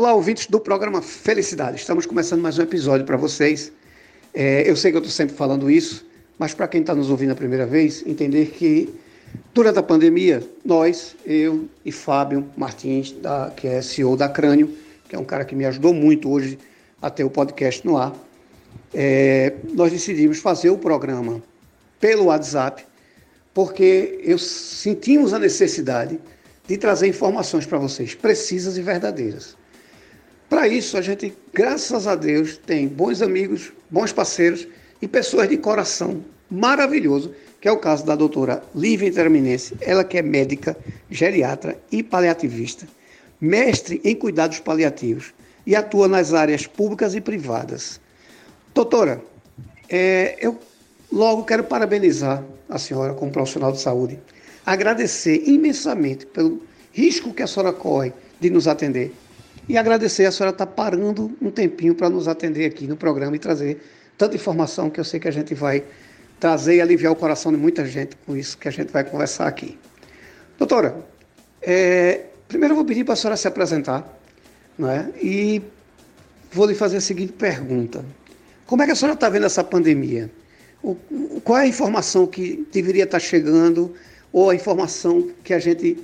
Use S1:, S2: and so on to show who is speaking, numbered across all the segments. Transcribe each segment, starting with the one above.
S1: Olá, ouvintes do programa Felicidade. Estamos começando mais um episódio para vocês. É, eu sei que eu estou sempre falando isso, mas para quem está nos ouvindo a primeira vez, entender que durante a pandemia, nós, eu e Fábio Martins, da, que é CEO da Crânio, que é um cara que me ajudou muito hoje a ter o podcast no ar, é, nós decidimos fazer o programa pelo WhatsApp, porque eu sentimos a necessidade de trazer informações para vocês precisas e verdadeiras. Para isso, a gente, graças a Deus, tem bons amigos, bons parceiros e pessoas de coração maravilhoso, que é o caso da doutora Lívia Interminense, ela que é médica, geriatra e paliativista, mestre em cuidados paliativos e atua nas áreas públicas e privadas. Doutora, é, eu logo quero parabenizar a senhora como profissional de saúde, agradecer imensamente pelo risco que a senhora corre de nos atender e agradecer a senhora estar tá parando um tempinho para nos atender aqui no programa e trazer tanta informação que eu sei que a gente vai trazer e aliviar o coração de muita gente com isso que a gente vai conversar aqui. Doutora, é, primeiro eu vou pedir para a senhora se apresentar né, e vou lhe fazer a seguinte pergunta. Como é que a senhora está vendo essa pandemia? O, qual é a informação que deveria estar tá chegando ou a informação que a gente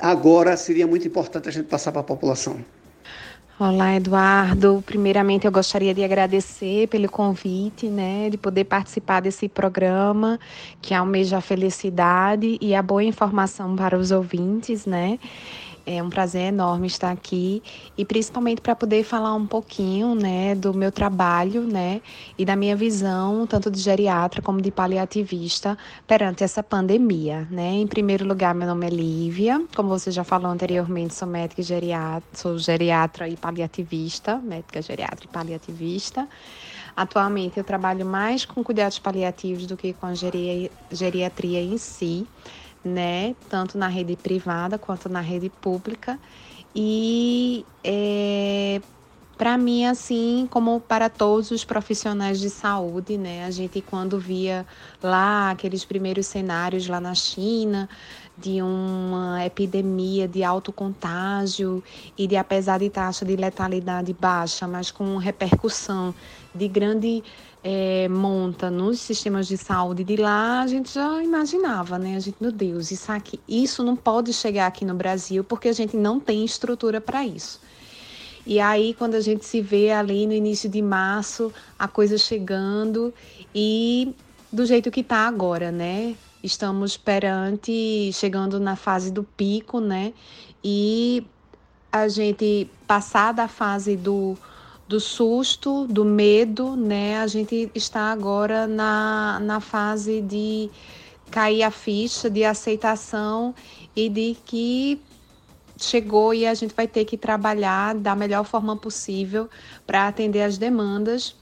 S1: agora seria muito importante a gente passar para a população?
S2: Olá, Eduardo. Primeiramente, eu gostaria de agradecer pelo convite, né, de poder participar desse programa que almeja a felicidade e a boa informação para os ouvintes, né? É um prazer enorme estar aqui e principalmente para poder falar um pouquinho, né, do meu trabalho, né, e da minha visão tanto de geriatra como de paliativista perante essa pandemia, né? Em primeiro lugar, meu nome é Lívia, como você já falou anteriormente, sou médica geriatra, sou geriatra e paliativista, médica geriatra e paliativista. Atualmente eu trabalho mais com cuidados paliativos do que com a geriatria em si né? Tanto na rede privada quanto na rede pública. E é, para mim, assim, como para todos os profissionais de saúde, né? A gente, quando via lá aqueles primeiros cenários lá na China, de uma epidemia de alto contágio e de, apesar de taxa de letalidade baixa, mas com repercussão de grande é, monta nos sistemas de saúde de lá, a gente já imaginava, né? A gente, meu Deus, isso aqui, isso não pode chegar aqui no Brasil porque a gente não tem estrutura para isso. E aí, quando a gente se vê ali no início de março, a coisa chegando e do jeito que está agora, né? Estamos perante, chegando na fase do pico, né? E a gente passar da fase do do susto, do medo, né? A gente está agora na, na fase de cair a ficha, de aceitação e de que chegou e a gente vai ter que trabalhar da melhor forma possível para atender as demandas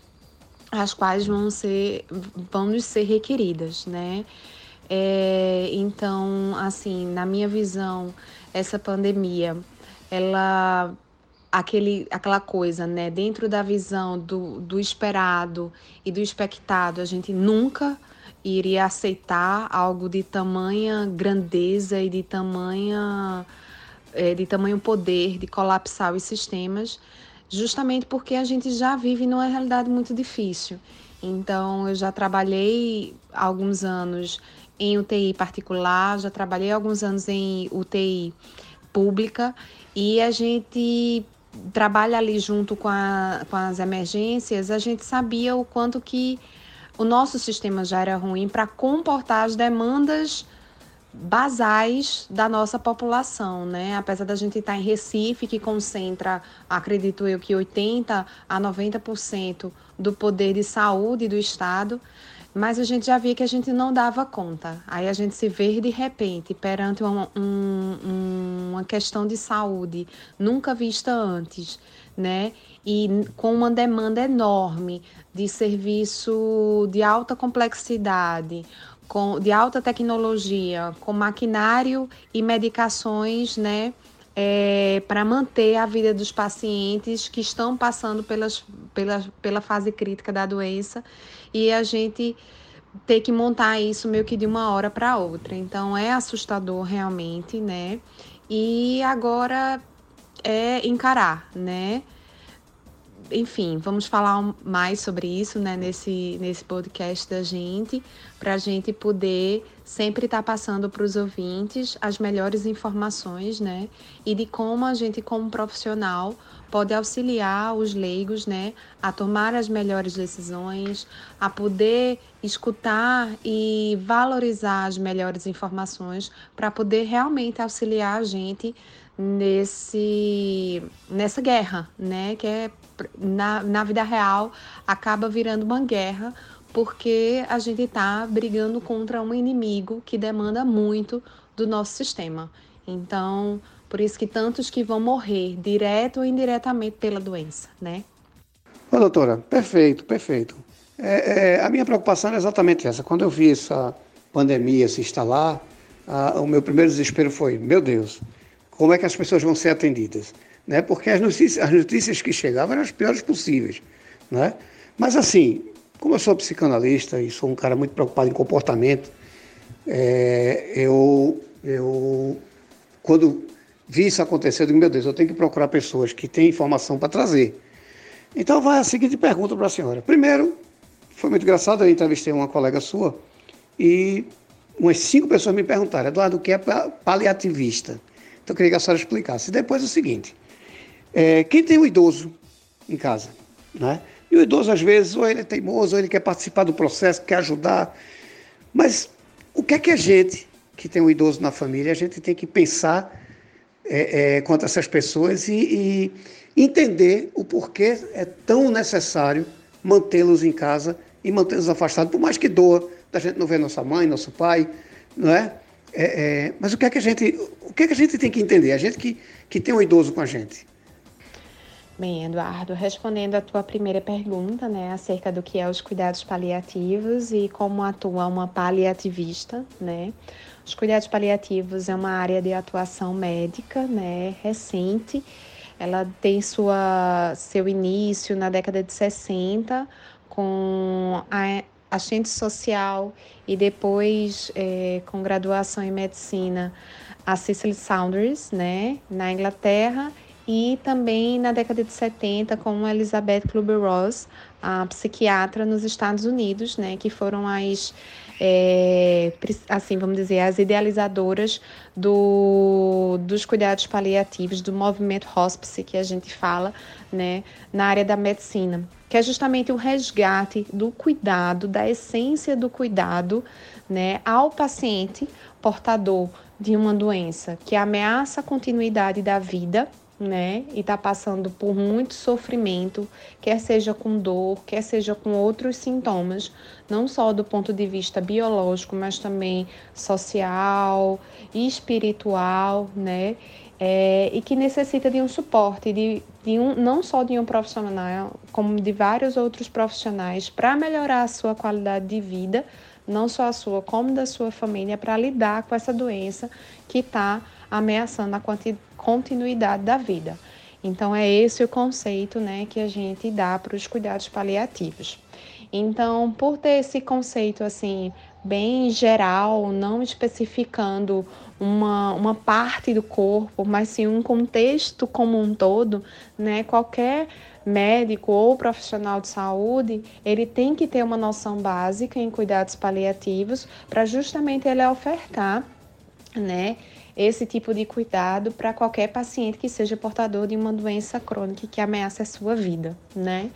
S2: as quais vão ser vão nos ser requeridas, né? É, então, assim, na minha visão, essa pandemia, ela aquele, aquela coisa, né? Dentro da visão do, do esperado e do expectado, a gente nunca iria aceitar algo de tamanha grandeza e de tamanha é, de tamanho poder de colapsar os sistemas, justamente porque a gente já vive numa realidade muito difícil. Então, eu já trabalhei alguns anos em UTI particular, já trabalhei alguns anos em UTI pública e a gente trabalha ali junto com, a, com as emergências, a gente sabia o quanto que o nosso sistema já era ruim para comportar as demandas basais da nossa população, né? Apesar da gente estar em Recife, que concentra, acredito eu, que 80 a 90% do poder de saúde do estado, mas a gente já via que a gente não dava conta. Aí a gente se vê de repente perante uma, um, uma questão de saúde nunca vista antes, né? E com uma demanda enorme de serviço de alta complexidade, com, de alta tecnologia, com maquinário e medicações, né? É, para manter a vida dos pacientes que estão passando pelas, pela, pela fase crítica da doença e a gente ter que montar isso meio que de uma hora para outra. Então é assustador realmente, né? E agora é encarar, né? enfim, vamos falar mais sobre isso né, nesse, nesse podcast da gente, para a gente poder sempre estar tá passando para os ouvintes as melhores informações, né? E de como a gente, como profissional, pode auxiliar os leigos, né, a tomar as melhores decisões, a poder escutar e valorizar as melhores informações para poder realmente auxiliar a gente nesse nessa guerra, né, que é na, na vida real acaba virando uma guerra porque a gente está brigando contra um inimigo que demanda muito do nosso sistema. Então, por isso que tantos que vão morrer, direto ou indiretamente, pela doença, né?
S1: Ô, doutora, perfeito, perfeito. É, é, a minha preocupação é exatamente essa. Quando eu vi essa pandemia se instalar, a, o meu primeiro desespero foi, meu Deus, como é que as pessoas vão ser atendidas? né? porque as notícias, as notícias que chegavam eram as piores possíveis. Né? Mas assim, como eu sou psicanalista e sou um cara muito preocupado em comportamento, é, eu, eu, quando vi isso acontecer, eu digo, meu Deus, eu tenho que procurar pessoas que têm informação para trazer. Então vai a seguinte pergunta para a senhora. Primeiro, foi muito engraçado, eu entrevistei uma colega sua e umas cinco pessoas me perguntaram, Eduardo, o que é paliativista? Então eu queria que a senhora explicasse. Depois é o seguinte, é, quem tem um idoso em casa, né? E o idoso, às vezes, ou ele é teimoso, ou ele quer participar do processo, quer ajudar. Mas o que é que a gente, que tem um idoso na família, a gente tem que pensar é, é, quanto a essas pessoas e, e entender o porquê é tão necessário mantê-los em casa e mantê-los afastados, por mais que doa, da gente não ver nossa mãe, nosso pai, não é? é? É, mas o que é que a gente, o que é que a gente tem que entender? A gente que, que tem um idoso com a gente.
S2: Bem, Eduardo, respondendo a tua primeira pergunta, né, acerca do que é os cuidados paliativos e como atua uma paliativista, né? Os cuidados paliativos é uma área de atuação médica, né, recente. Ela tem sua seu início na década de 60 com a assistente social e depois é, com graduação em medicina a Cicely Saunders, né, na Inglaterra e também na década de 70 com Elizabeth Kubler-Ross, a psiquiatra nos Estados Unidos, né, que foram as é, assim vamos dizer as idealizadoras do, dos cuidados paliativos do movimento hospice que a gente fala, né, na área da medicina, que é justamente o resgate do cuidado, da essência do cuidado, né, ao paciente portador de uma doença que ameaça a continuidade da vida né? E está passando por muito sofrimento, quer seja com dor, quer seja com outros sintomas, não só do ponto de vista biológico, mas também social e espiritual, né? É, e que necessita de um suporte, de, de um, não só de um profissional, como de vários outros profissionais, para melhorar a sua qualidade de vida, não só a sua, como da sua família, para lidar com essa doença que está ameaçando a continuidade da vida. Então, é esse o conceito né, que a gente dá para os cuidados paliativos. Então, por ter esse conceito assim bem geral, não especificando uma, uma parte do corpo, mas sim um contexto como um todo, né? Qualquer médico ou profissional de saúde, ele tem que ter uma noção básica em cuidados paliativos para justamente ele ofertar, né? Esse tipo de cuidado para qualquer paciente que seja portador de uma doença crônica que ameaça a sua vida, né?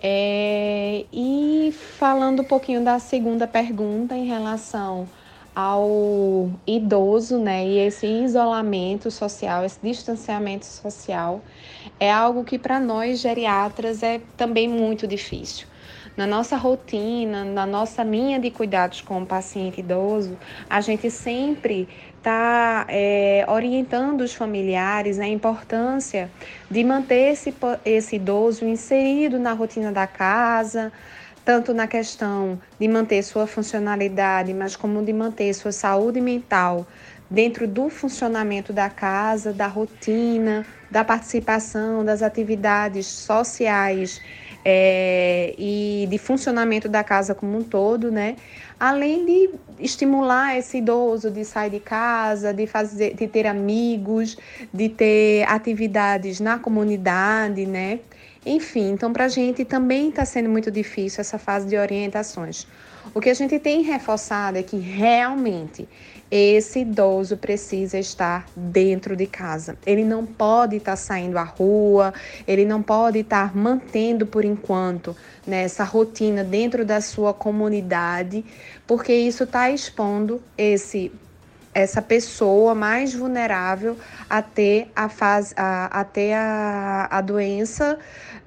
S2: É, e falando um pouquinho da segunda pergunta em relação ao idoso, né, e esse isolamento social, esse distanciamento social, é algo que para nós geriatras é também muito difícil. Na nossa rotina, na nossa linha de cuidados com o paciente idoso, a gente sempre está é, orientando os familiares a importância de manter esse, esse idoso inserido na rotina da casa, tanto na questão de manter sua funcionalidade, mas como de manter sua saúde mental dentro do funcionamento da casa, da rotina, da participação das atividades sociais é, e de funcionamento da casa como um todo, né? além de estimular esse idoso de sair de casa, de fazer, de ter amigos, de ter atividades na comunidade, né? Enfim, então para a gente também está sendo muito difícil essa fase de orientações. O que a gente tem reforçado é que realmente esse idoso precisa estar dentro de casa. Ele não pode estar saindo à rua, ele não pode estar mantendo por enquanto né, essa rotina dentro da sua comunidade, porque isso está expondo esse essa pessoa mais vulnerável a ter a, fase, a, a, ter a, a doença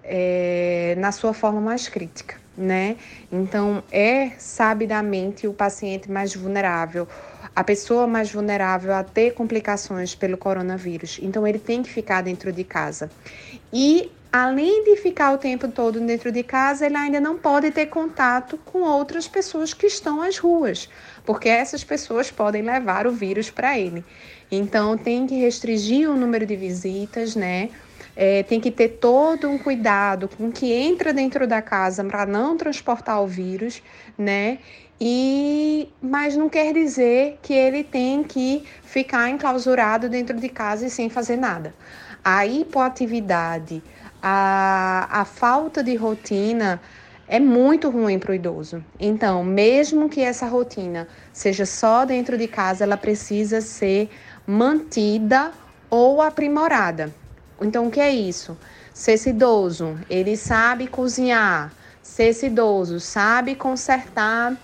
S2: é, na sua forma mais crítica, né? Então, é sabidamente o paciente mais vulnerável, a pessoa mais vulnerável a ter complicações pelo coronavírus. Então, ele tem que ficar dentro de casa. E além de ficar o tempo todo dentro de casa, ele ainda não pode ter contato com outras pessoas que estão às ruas, porque essas pessoas podem levar o vírus para ele. Então, tem que restringir o número de visitas, né? É, tem que ter todo um cuidado com o que entra dentro da casa para não transportar o vírus, né? E mas não quer dizer que ele tem que ficar enclausurado dentro de casa e sem fazer nada. A hipoatividade, a, a falta de rotina é muito ruim para o idoso. Então, mesmo que essa rotina seja só dentro de casa, ela precisa ser mantida ou aprimorada. Então, o que é isso? Se esse idoso ele sabe cozinhar, se esse idoso sabe consertar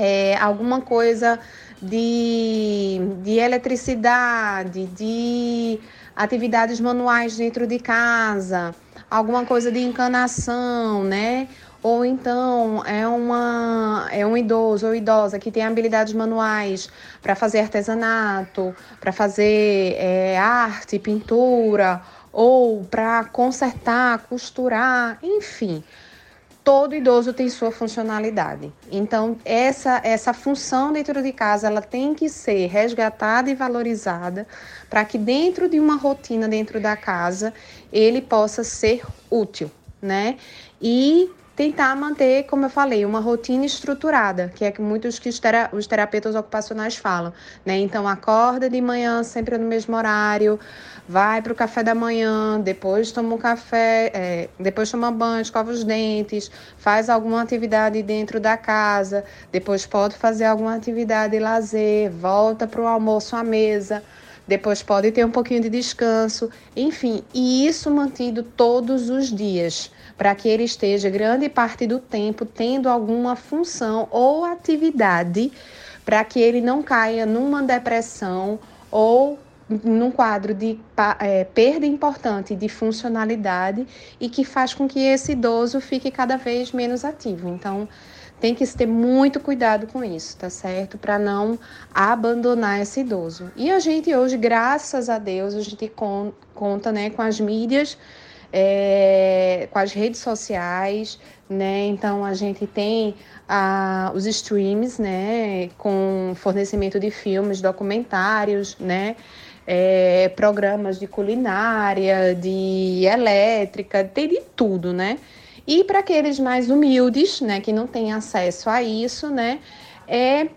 S2: é, alguma coisa de, de eletricidade, de atividades manuais dentro de casa, alguma coisa de encanação, né? Ou então é, uma, é um idoso ou idosa que tem habilidades manuais para fazer artesanato, para fazer é, arte, pintura, ou para consertar, costurar, enfim todo idoso tem sua funcionalidade. Então, essa, essa função dentro de casa, ela tem que ser resgatada e valorizada para que dentro de uma rotina dentro da casa, ele possa ser útil, né? E tentar manter, como eu falei, uma rotina estruturada, que é que muitos que os terapeutas ocupacionais falam, né? Então acorda de manhã sempre no mesmo horário, vai para o café da manhã, depois toma um café, é, depois toma banho, escova os dentes, faz alguma atividade dentro da casa, depois pode fazer alguma atividade de lazer, volta para o almoço à mesa depois pode ter um pouquinho de descanso, enfim, e isso mantido todos os dias para que ele esteja grande parte do tempo tendo alguma função ou atividade para que ele não caia numa depressão ou num quadro de é, perda importante de funcionalidade e que faz com que esse idoso fique cada vez menos ativo. Então, tem que ter muito cuidado com isso, tá certo? Para não abandonar esse idoso. E a gente hoje, graças a Deus, a gente conta né, com as mídias é, com as redes sociais, né? Então a gente tem ah, os streams, né? Com fornecimento de filmes, documentários, né? É, programas de culinária, de elétrica, tem de tudo, né? E para aqueles mais humildes, né, que não têm acesso a isso, né, é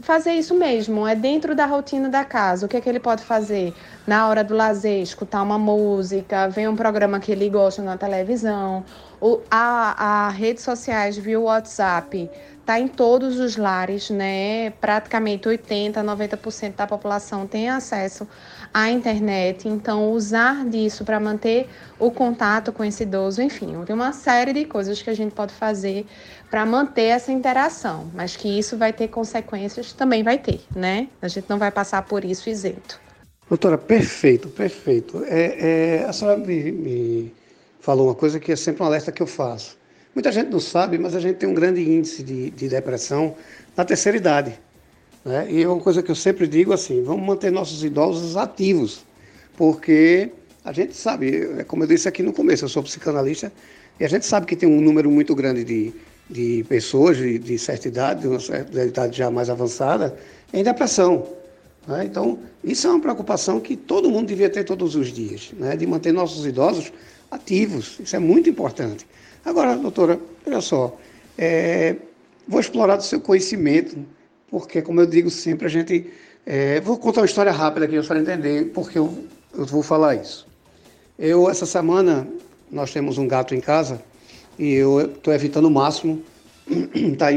S2: fazer isso mesmo, é dentro da rotina da casa. O que é que ele pode fazer? Na hora do lazer, escutar uma música, ver um programa que ele gosta na televisão. O, a, a redes sociais via WhatsApp está em todos os lares, né? Praticamente 80, 90% da população tem acesso à internet. Então, usar disso para manter o contato com esse idoso, enfim, tem uma série de coisas que a gente pode fazer para manter essa interação, mas que isso vai ter consequências, também vai ter, né? A gente não vai passar por isso isento.
S1: Doutora, perfeito, perfeito. É, é, a senhora me, me falou uma coisa que é sempre um alerta que eu faço Muita gente não sabe, mas a gente tem um grande índice de, de depressão na terceira idade. Né? E é uma coisa que eu sempre digo assim: vamos manter nossos idosos ativos, porque a gente sabe, é como eu disse aqui no começo, eu sou psicanalista, e a gente sabe que tem um número muito grande de, de pessoas de, de certa idade, de uma certa idade já mais avançada, em depressão. Né? Então, isso é uma preocupação que todo mundo devia ter todos os dias, né? de manter nossos idosos ativos. Isso é muito importante. Agora, doutora, olha só, é, vou explorar do seu conhecimento, porque, como eu digo sempre, a gente. É, vou contar uma história rápida aqui, para entender porque eu, eu vou falar isso. Eu, essa semana, nós temos um gato em casa e eu estou evitando o máximo tá,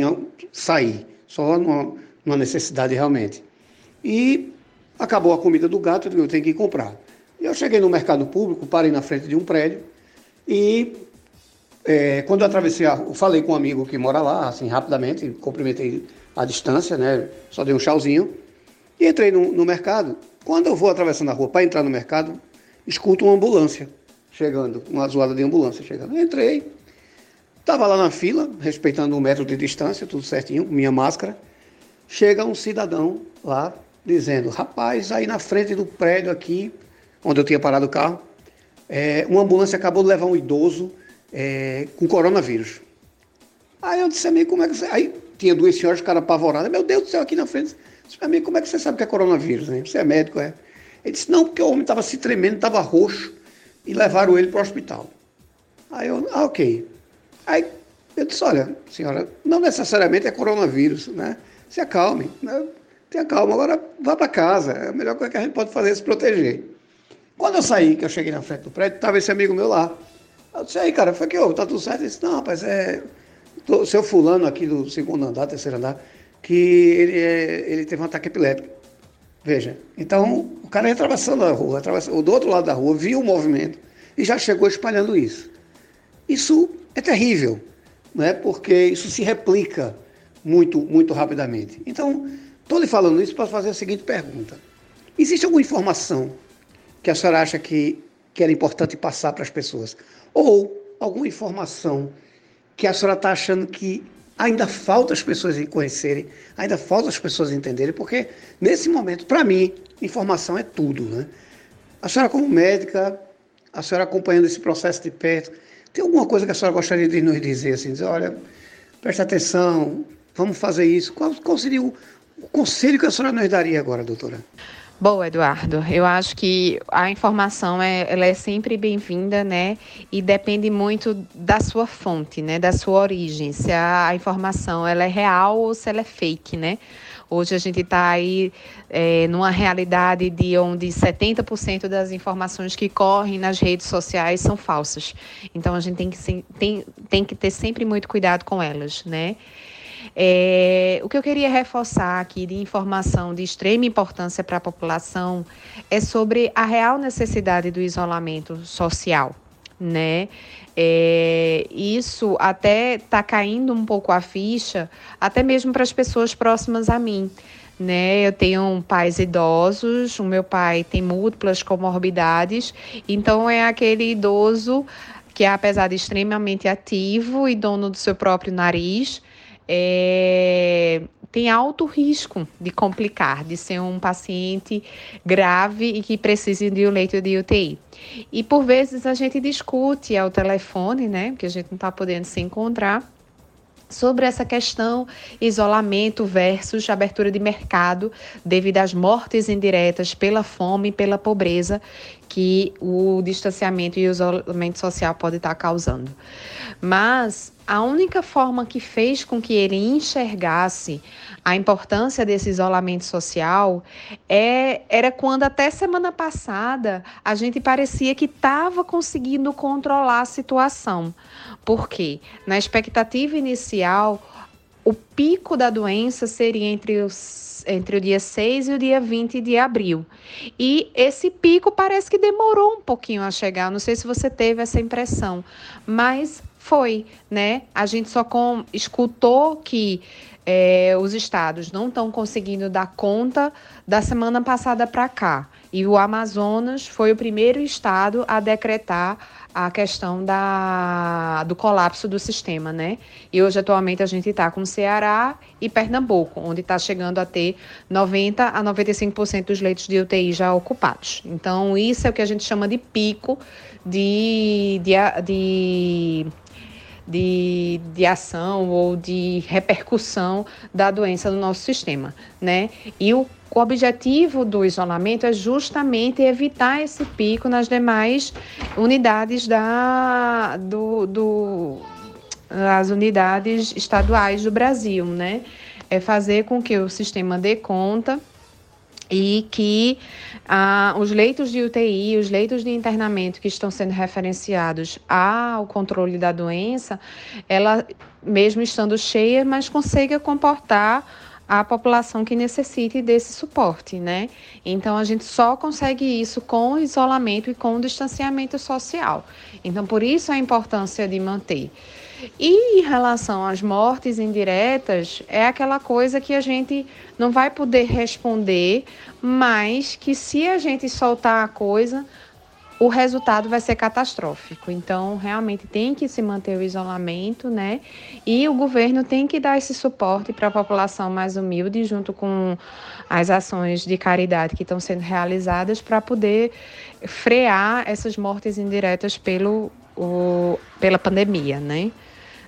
S1: sair, só numa, numa necessidade realmente. E acabou a comida do gato, eu tenho que ir comprar. Eu cheguei no mercado público, parei na frente de um prédio e é, quando eu atravessei, a, eu falei com um amigo que mora lá, assim, rapidamente, cumprimentei a distância, né? Só dei um chauzinho e entrei no, no mercado. Quando eu vou atravessando a rua para entrar no mercado, escuto uma ambulância chegando, uma zoada de ambulância chegando. Eu entrei, estava lá na fila, respeitando um metro de distância, tudo certinho, minha máscara. Chega um cidadão lá dizendo: Rapaz, aí na frente do prédio aqui, onde eu tinha parado o carro, é, uma ambulância acabou de levar um idoso é, com coronavírus. Aí eu disse, amigo, como é que você. Aí tinha duas senhoras, cara apavoradas. Meu Deus do céu, aqui na frente. Disse, amigo, como é que você sabe que é coronavírus? Né? Você é médico, é? Ele disse, não, porque o homem estava se tremendo, estava roxo, e levaram ele para o hospital. Aí eu, ah, ok. Aí eu disse, olha, senhora, não necessariamente é coronavírus, né? Se acalme, né? tenha calma, agora vá para casa. É a melhor coisa que a gente pode fazer é se proteger. Quando eu saí, que eu cheguei na frente do prédio, estava esse amigo meu lá. Eu disse, aí, cara, foi que houve? Tá tudo certo? Ele disse, não, rapaz, é. O seu fulano aqui do segundo andar, terceiro andar, que ele, é, ele teve um ataque epiléptico. Veja, então o cara ia atravessando a rua, atravessando, do outro lado da rua, viu o movimento e já chegou espalhando isso. Isso é terrível, né? porque isso se replica muito, muito rapidamente. Então, estou lhe falando isso para fazer a seguinte pergunta: existe alguma informação que a senhora acha que, que era importante passar para as pessoas? Ou alguma informação que a senhora está achando que ainda falta as pessoas conhecerem, ainda falta as pessoas entenderem, porque nesse momento, para mim, informação é tudo. Né? A senhora, como médica, a senhora acompanhando esse processo de perto, tem alguma coisa que a senhora gostaria de nos dizer, assim, dizer, olha, preste atenção, vamos fazer isso. Qual, qual seria o, o conselho que a senhora nos daria agora, doutora?
S2: Bom, Eduardo, eu acho que a informação é, ela é sempre bem-vinda, né? E depende muito da sua fonte, né? Da sua origem, se a, a informação ela é real ou se ela é fake, né? Hoje a gente está aí é, numa realidade de onde 70% das informações que correm nas redes sociais são falsas. Então a gente tem que, tem, tem que ter sempre muito cuidado com elas, né? É, o que eu queria reforçar aqui de informação de extrema importância para a população é sobre a real necessidade do isolamento social, né? É, isso até está caindo um pouco a ficha, até mesmo para as pessoas próximas a mim. Né, eu tenho pais idosos, o meu pai tem múltiplas comorbidades, então é aquele idoso que, apesar de extremamente ativo e dono do seu próprio nariz, é, tem alto risco de complicar, de ser um paciente grave e que precise de um leito de UTI. E por vezes a gente discute ao telefone, né, porque a gente não está podendo se encontrar, sobre essa questão isolamento versus abertura de mercado devido às mortes indiretas pela fome e pela pobreza que o distanciamento e o isolamento social pode estar causando. Mas a única forma que fez com que ele enxergasse a importância desse isolamento social é, era quando até semana passada a gente parecia que estava conseguindo controlar a situação. Por quê? Na expectativa inicial, o pico da doença seria entre os entre o dia 6 e o dia 20 de abril. E esse pico parece que demorou um pouquinho a chegar. Não sei se você teve essa impressão, mas foi, né? A gente só com, escutou que é, os estados não estão conseguindo dar conta da semana passada para cá. E o Amazonas foi o primeiro estado a decretar a questão da, do colapso do sistema, né? E hoje, atualmente, a gente está com Ceará e Pernambuco, onde está chegando a ter 90% a 95% dos leitos de UTI já ocupados. Então, isso é o que a gente chama de pico de, de, de de, de ação ou de repercussão da doença no nosso sistema, né? E o, o objetivo do isolamento é justamente evitar esse pico nas demais unidades da, do, do as unidades estaduais do Brasil, né? É fazer com que o sistema dê conta e que ah, os leitos de UTI, os leitos de internamento que estão sendo referenciados ao controle da doença, ela mesmo estando cheia, mas consiga comportar a população que necessite desse suporte, né? Então a gente só consegue isso com isolamento e com distanciamento social. Então por isso a importância de manter. E em relação às mortes indiretas, é aquela coisa que a gente não vai poder responder, mas que se a gente soltar a coisa, o resultado vai ser catastrófico. Então, realmente tem que se manter o isolamento, né? E o governo tem que dar esse suporte para a população mais humilde, junto com as ações de caridade que estão sendo realizadas, para poder frear essas mortes indiretas pelo, o, pela pandemia, né?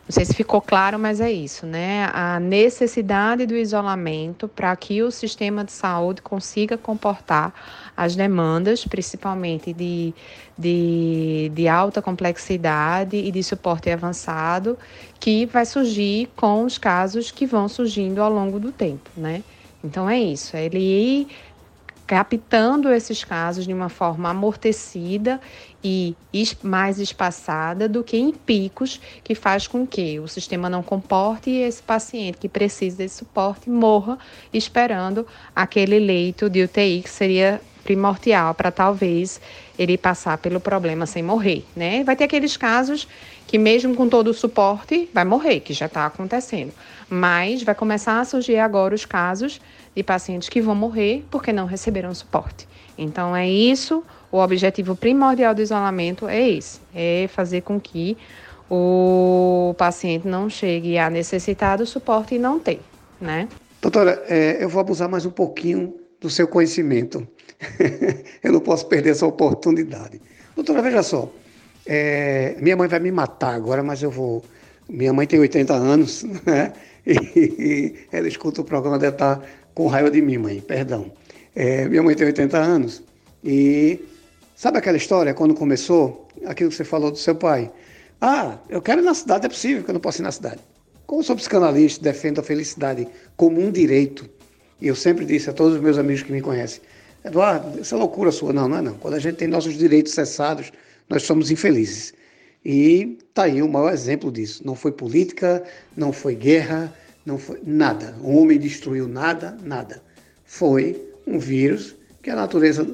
S2: Não sei se ficou claro, mas é isso, né? A necessidade do isolamento para que o sistema de saúde consiga comportar as demandas, principalmente de, de, de alta complexidade e de suporte avançado, que vai surgir com os casos que vão surgindo ao longo do tempo, né? Então é isso, é ele ir captando esses casos de uma forma amortecida e mais espaçada do que em picos, que faz com que o sistema não comporte e esse paciente que precisa desse suporte morra esperando aquele leito de UTI que seria primordial para talvez ele passar pelo problema sem morrer, né? Vai ter aqueles casos que mesmo com todo o suporte vai morrer, que já está acontecendo, mas vai começar a surgir agora os casos de pacientes que vão morrer porque não receberam suporte. Então é isso, o objetivo primordial do isolamento é esse, é fazer com que o paciente não chegue a necessitar do suporte e não ter, né?
S1: Doutora, é, eu vou abusar mais um pouquinho do seu conhecimento. eu não posso perder essa oportunidade. Doutora, veja só, é, minha mãe vai me matar agora, mas eu vou. Minha mãe tem 80 anos, né? E, ela escuta o programa, deve estar com raiva de mim, mãe, perdão. É, minha mãe tem 80 anos e sabe aquela história quando começou, aquilo que você falou do seu pai? Ah, eu quero ir na cidade, é possível que eu não possa ir na cidade. Como sou psicanalista, defendo a felicidade como um direito, e eu sempre disse a todos os meus amigos que me conhecem, Eduardo, essa é loucura sua. Não, não é não. Quando a gente tem nossos direitos cessados, nós somos infelizes. E está aí o maior exemplo disso. Não foi política, não foi guerra, não foi nada. O homem destruiu nada, nada. Foi um vírus que a natureza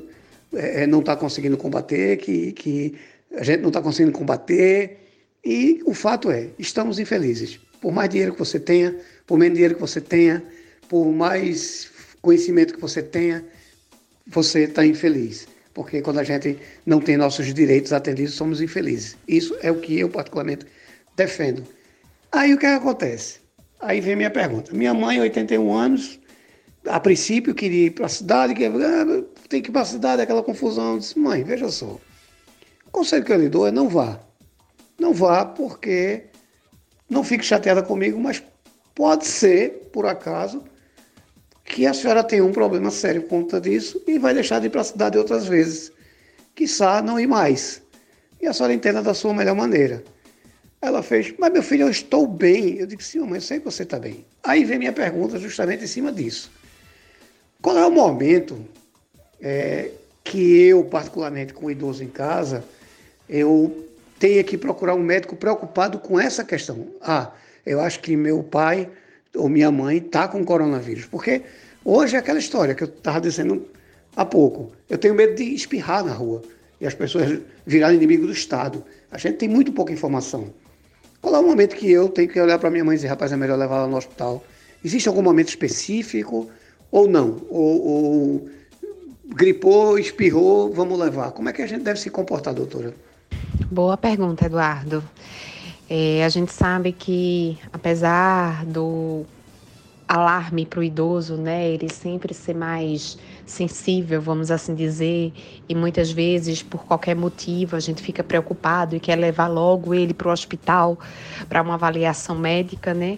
S1: é, é não está conseguindo combater, que, que a gente não está conseguindo combater. E o fato é, estamos infelizes. Por mais dinheiro que você tenha, por menos dinheiro que você tenha, por mais conhecimento que você tenha, você está infeliz. Porque quando a gente não tem nossos direitos atendidos, somos infelizes. Isso é o que eu, particularmente, defendo. Aí o que acontece? Aí vem minha pergunta. Minha mãe, 81 anos, a princípio queria ir para a cidade, que, ah, tem que ir para a cidade, aquela confusão. Eu disse, mãe, veja só. O conselho que eu lhe dou é não vá. Não vá porque não fique chateada comigo, mas pode ser, por acaso, que a senhora tem um problema sério por conta disso e vai deixar de ir para a cidade outras vezes. Quiçá não ir mais. E a senhora entenda da sua melhor maneira. Ela fez, mas meu filho, eu estou bem. Eu disse, sim, mãe, eu sei que você está bem. Aí vem minha pergunta justamente em cima disso. Qual é o momento é, que eu, particularmente com o idoso em casa, eu tenha que procurar um médico preocupado com essa questão? Ah, eu acho que meu pai ou minha mãe está com coronavírus. Porque hoje é aquela história que eu estava dizendo há pouco. Eu tenho medo de espirrar na rua e as pessoas virarem inimigo do Estado. A gente tem muito pouca informação. Qual é o momento que eu tenho que olhar para minha mãe e dizer, rapaz, é melhor levar ela no hospital? Existe algum momento específico ou não? Ou, ou gripou, espirrou, vamos levar? Como é que a gente deve se comportar, doutora?
S2: Boa pergunta, Eduardo. É, a gente sabe que, apesar do alarme para o idoso, né, ele sempre ser mais sensível, vamos assim dizer, e muitas vezes por qualquer motivo a gente fica preocupado e quer levar logo ele para o hospital para uma avaliação médica, né?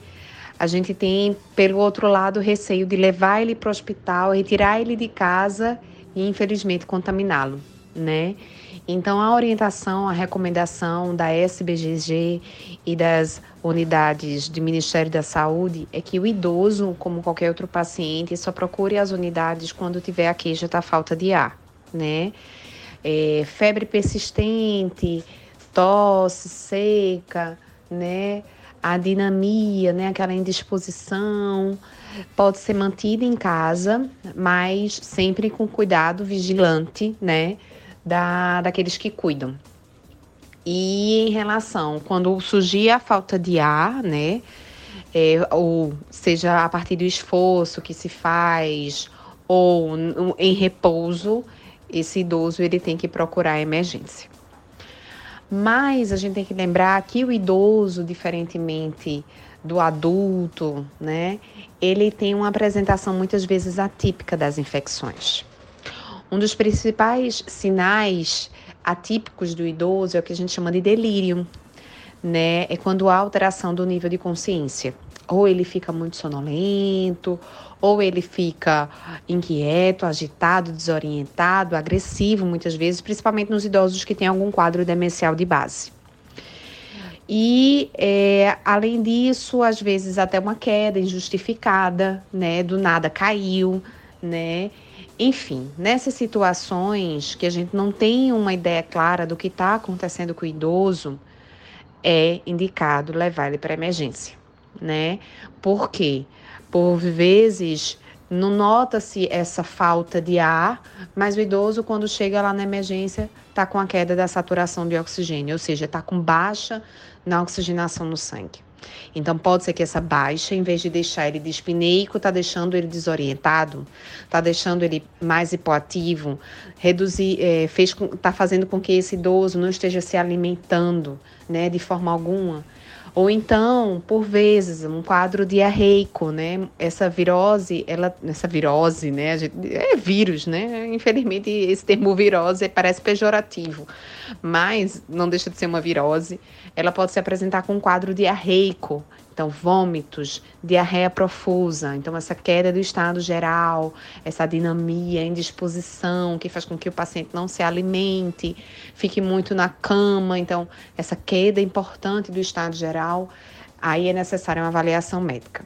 S2: A gente tem, pelo outro lado, receio de levar ele para o hospital, retirar ele de casa e, infelizmente, contaminá-lo, né? Então, a orientação, a recomendação da SBGG e das unidades do Ministério da Saúde é que o idoso, como qualquer outro paciente, só procure as unidades quando tiver a queixa da falta de ar, né? É, febre persistente, tosse seca, né? A dinamia, né? Aquela indisposição pode ser mantida em casa, mas sempre com cuidado vigilante, né? Da, daqueles que cuidam. E em relação, quando surgir a falta de ar, né? É, ou seja, a partir do esforço que se faz, ou em repouso, esse idoso ele tem que procurar a emergência. Mas a gente tem que lembrar que o idoso, diferentemente do adulto, né, ele tem uma apresentação muitas vezes atípica das infecções. Um dos principais sinais atípicos do idoso é o que a gente chama de delírio, né? É quando há alteração do nível de consciência. Ou ele fica muito sonolento, ou ele fica inquieto, agitado, desorientado, agressivo muitas vezes, principalmente nos idosos que têm algum quadro demencial de base. E, é, além disso, às vezes até uma queda injustificada, né? Do nada caiu, né? Enfim, nessas situações que a gente não tem uma ideia clara do que está acontecendo com o idoso, é indicado levar ele para emergência, né? Por quê? Por vezes não nota-se essa falta de ar, mas o idoso, quando chega lá na emergência, está com a queda da saturação de oxigênio, ou seja, está com baixa na oxigenação no sangue. Então pode ser que essa baixa, em vez de deixar ele dispineico, está deixando ele desorientado, está deixando ele mais hipoativo, reduzir, é, fez, está fazendo com que esse idoso não esteja se alimentando, né, de forma alguma. Ou então, por vezes, um quadro diarreico, né? Essa virose, ela, essa virose, né? Gente, é vírus, né? Infelizmente, esse termo virose parece pejorativo, mas não deixa de ser uma virose. Ela pode se apresentar com um quadro diarreico, então, vômitos, diarreia profusa, então essa queda do estado geral, essa dinamia, indisposição que faz com que o paciente não se alimente, fique muito na cama, então essa queda importante do estado geral, aí é necessária uma avaliação médica.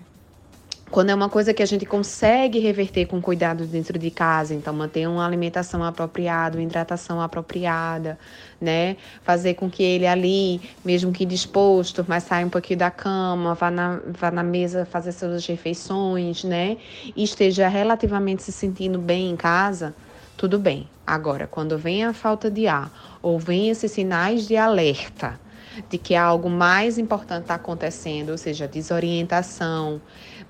S2: Quando é uma coisa que a gente consegue reverter com cuidado dentro de casa, então manter uma alimentação apropriada, uma hidratação apropriada, né? Fazer com que ele ali, mesmo que disposto, mas saia um pouquinho da cama, vá na, vá na mesa fazer suas refeições, né? E esteja relativamente se sentindo bem em casa, tudo bem. Agora, quando vem a falta de ar ou vem esses sinais de alerta de que algo mais importante está acontecendo, ou seja, desorientação,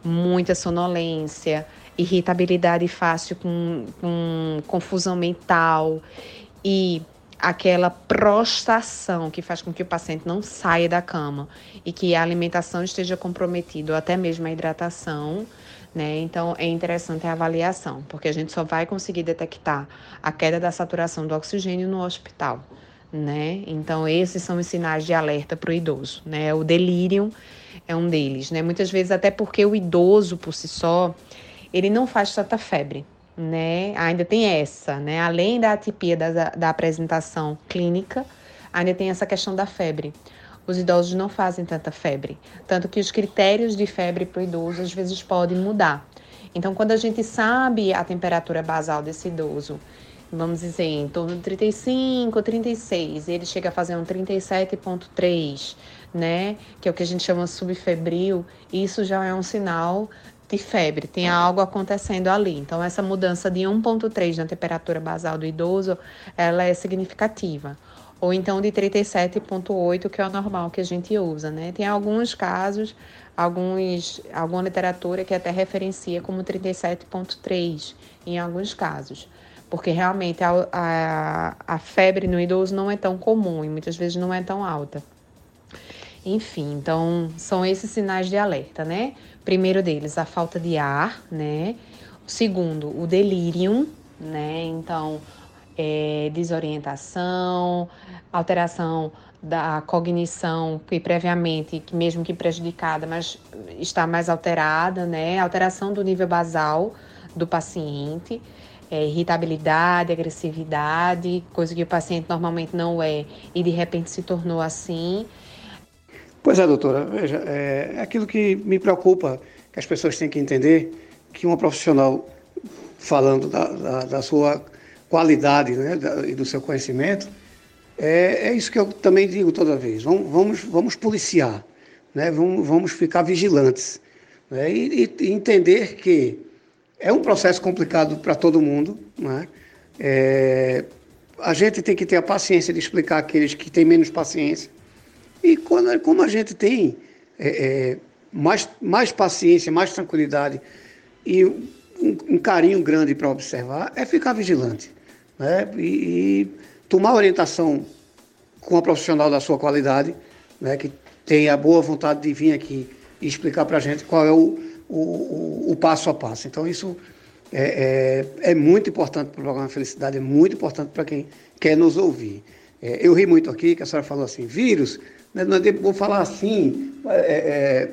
S2: muita sonolência, irritabilidade fácil com, com confusão mental e aquela prostração que faz com que o paciente não saia da cama e que a alimentação esteja comprometida, ou até mesmo a hidratação, né? Então é interessante a avaliação, porque a gente só vai conseguir detectar a queda da saturação do oxigênio no hospital, né? Então esses são os sinais de alerta para o idoso, né? O delírio é um deles, né? Muitas vezes até porque o idoso por si só, ele não faz tanta febre, né? Ainda tem essa, né? Além da atipia da, da apresentação clínica, ainda tem essa questão da febre. Os idosos não fazem tanta febre, tanto que os critérios de febre para o idoso às vezes podem mudar. Então, quando a gente sabe a temperatura basal desse idoso, vamos dizer, em torno de 35, 36, ele chega a fazer um 37,3, né? Que é o que a gente chama subfebril, isso já é um sinal de febre, tem algo acontecendo ali. Então, essa mudança de 1,3 na temperatura basal do idoso, ela é significativa. Ou então de 37,8, que é o normal que a gente usa, né? Tem alguns casos, alguns, alguma literatura que até referencia como 37,3 em alguns casos. Porque realmente a, a, a febre no idoso não é tão comum e muitas vezes não é tão alta. Enfim, então são esses sinais de alerta, né? Primeiro deles, a falta de ar, né? O segundo, o delírio, né? Então, é, desorientação, alteração da cognição que previamente, que mesmo que prejudicada, mas está mais alterada, né? Alteração do nível basal do paciente, é, irritabilidade, agressividade, coisa que o paciente normalmente não é e de repente se tornou assim.
S1: Pois é, doutora, veja, é, é aquilo que me preocupa, que as pessoas têm que entender que uma profissional falando da, da, da sua qualidade né, da, e do seu conhecimento, é, é, isso que eu também digo toda vez. Vamos, vamos, vamos policiar, né, vamos, vamos ficar vigilantes né, e, e entender que é um processo complicado para todo mundo. Né, é, a gente tem que ter a paciência de explicar aqueles que têm menos paciência. E quando, como a gente tem é, é mais, mais paciência, mais tranquilidade e um, um carinho grande para observar, é ficar vigilante né? e, e tomar orientação com a profissional da sua qualidade, né? que tenha a boa vontade de vir aqui e explicar para a gente qual é o, o, o, passo a passo. Então, isso é, é, é muito importante para o programa Felicidade, é muito importante para quem quer nos ouvir. É, eu ri muito aqui, que a senhora falou assim, vírus, né, não é vou falar assim, é, é,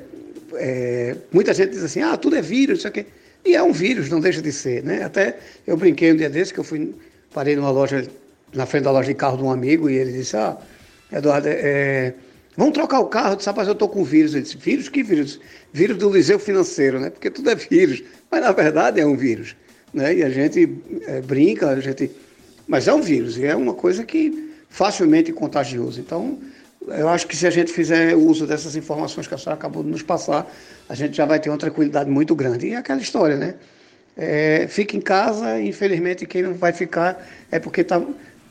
S1: é, muita gente diz assim, ah, tudo é vírus, isso aqui. E é um vírus, não deixa de ser, né? Até eu brinquei um dia desse que eu fui parei numa loja, na frente da loja de carro de um amigo, e ele disse, ah, Eduardo, é, vamos trocar o carro. Eu disse, rapaz, eu estou com vírus. Ele disse, vírus? Que vírus? Vírus do Liceu Financeiro, né? Porque tudo é vírus. Mas na verdade é um vírus. Né? E a gente é, brinca, a gente. Mas é um vírus, e é uma coisa que facilmente contagioso. Então, eu acho que se a gente fizer uso dessas informações que a senhora acabou de nos passar, a gente já vai ter uma tranquilidade muito grande. E é aquela história, né? é, fica em casa, infelizmente quem não vai ficar é porque está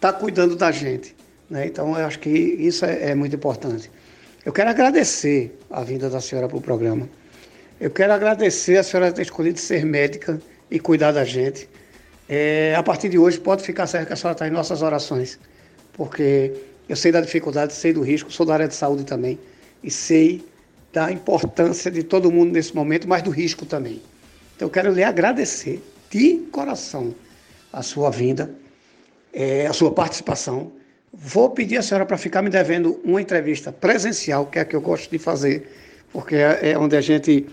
S1: tá cuidando da gente. Né? Então eu acho que isso é, é muito importante. Eu quero agradecer a vinda da senhora para o programa. Eu quero agradecer a senhora ter escolhido ser médica e cuidar da gente. É, a partir de hoje, pode ficar certo que a senhora está em nossas orações, porque eu sei da dificuldade, sei do risco, sou da área de saúde também, e sei da importância de todo mundo nesse momento, mas do risco também. Então, eu quero lhe agradecer de coração a sua vinda, é, a sua participação. Vou pedir à senhora para ficar me devendo uma entrevista presencial, que é a que eu gosto de fazer, porque é, é onde a gente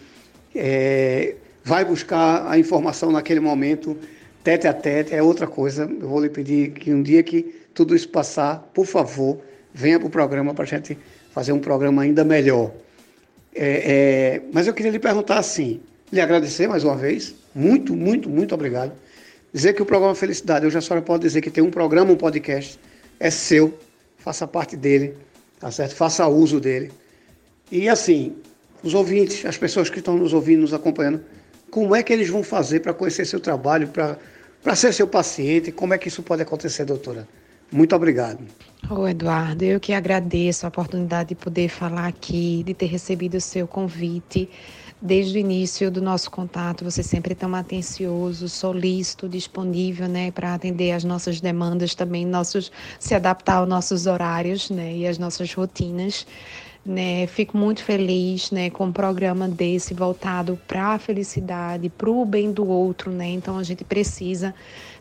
S1: é, vai buscar a informação naquele momento, tete a tete, é outra coisa. Eu vou lhe pedir que um dia que tudo isso passar, por favor, venha para o programa para a gente fazer um programa ainda melhor. É, é, mas eu queria lhe perguntar assim: lhe agradecer mais uma vez. Muito, muito, muito obrigado. Dizer que o programa Felicidade, hoje a senhora pode dizer que tem um programa, um podcast, é seu, faça parte dele, tá certo? Faça uso dele. E assim, os ouvintes, as pessoas que estão nos ouvindo, nos acompanhando, como é que eles vão fazer para conhecer seu trabalho, para ser seu paciente? Como é que isso pode acontecer, doutora? Muito obrigado.
S2: Ô Eduardo, eu que agradeço a oportunidade de poder falar aqui, de ter recebido o seu convite desde o início do nosso contato, você sempre tão atencioso, solícito, disponível, né, para atender às nossas demandas também, nossos se adaptar aos nossos horários, né, e às nossas rotinas. Né, fico muito feliz né, com um programa desse voltado para a felicidade, para o bem do outro. Né? Então a gente precisa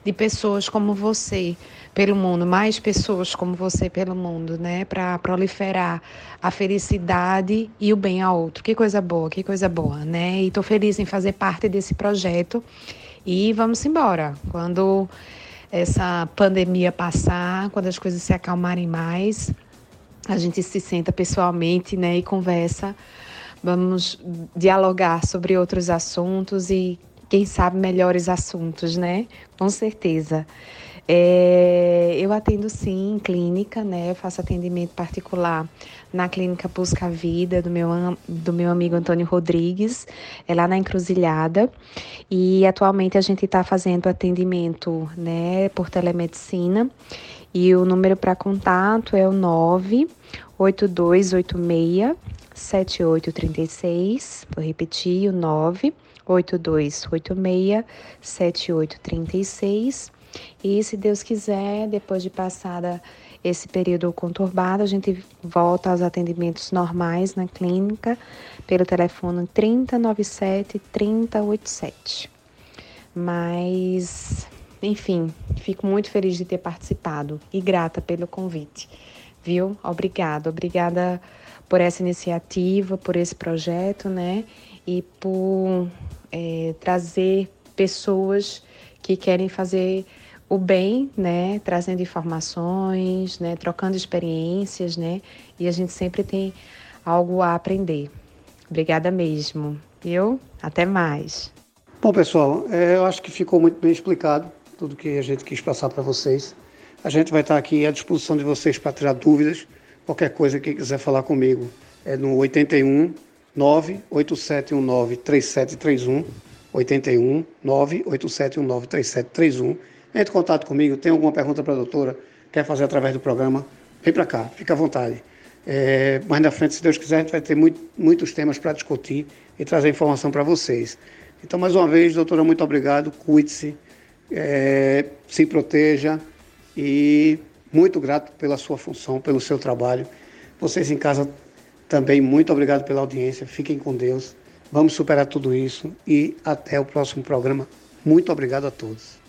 S2: de pessoas como você pelo mundo, mais pessoas como você pelo mundo, né, para proliferar a felicidade e o bem ao outro. Que coisa boa, que coisa boa, né? E estou feliz em fazer parte desse projeto. E vamos embora. Quando essa pandemia passar, quando as coisas se acalmarem mais, a gente se senta pessoalmente, né, e conversa. Vamos dialogar sobre outros assuntos e quem sabe melhores assuntos, né? Com certeza. É, eu atendo sim em clínica, né? faço atendimento particular na clínica Busca Vida do meu, do meu amigo Antônio Rodrigues, é lá na Encruzilhada. E atualmente a gente está fazendo atendimento né, por telemedicina. E o número para contato é o 98286 7836. Vou repetir, o 98286 7836. E se Deus quiser, depois de passada esse período conturbado, a gente volta aos atendimentos normais na clínica pelo telefone 3097 3087. Mas, enfim, fico muito feliz de ter participado e grata pelo convite. Viu? Obrigada, obrigada por essa iniciativa, por esse projeto, né? E por é, trazer pessoas que querem fazer o bem, né, trazendo informações, né, trocando experiências, né, e a gente sempre tem algo a aprender. Obrigada mesmo. Eu até mais.
S1: Bom, pessoal, é, eu acho que ficou muito bem explicado tudo que a gente quis passar para vocês. A gente vai estar aqui à disposição de vocês para tirar dúvidas. Qualquer coisa que quiser falar comigo é no 81 98719 3731. 81 98719 3731. Entre em contato comigo, tem alguma pergunta para a doutora, quer fazer através do programa, vem para cá, fica à vontade. É, mais na frente, se Deus quiser, a gente vai ter muito, muitos temas para discutir e trazer informação para vocês. Então, mais uma vez, doutora, muito obrigado, cuide-se, é, se proteja e muito grato pela sua função, pelo seu trabalho. Vocês em casa também, muito obrigado pela audiência, fiquem com Deus, vamos superar tudo isso e até o próximo programa. Muito obrigado a todos.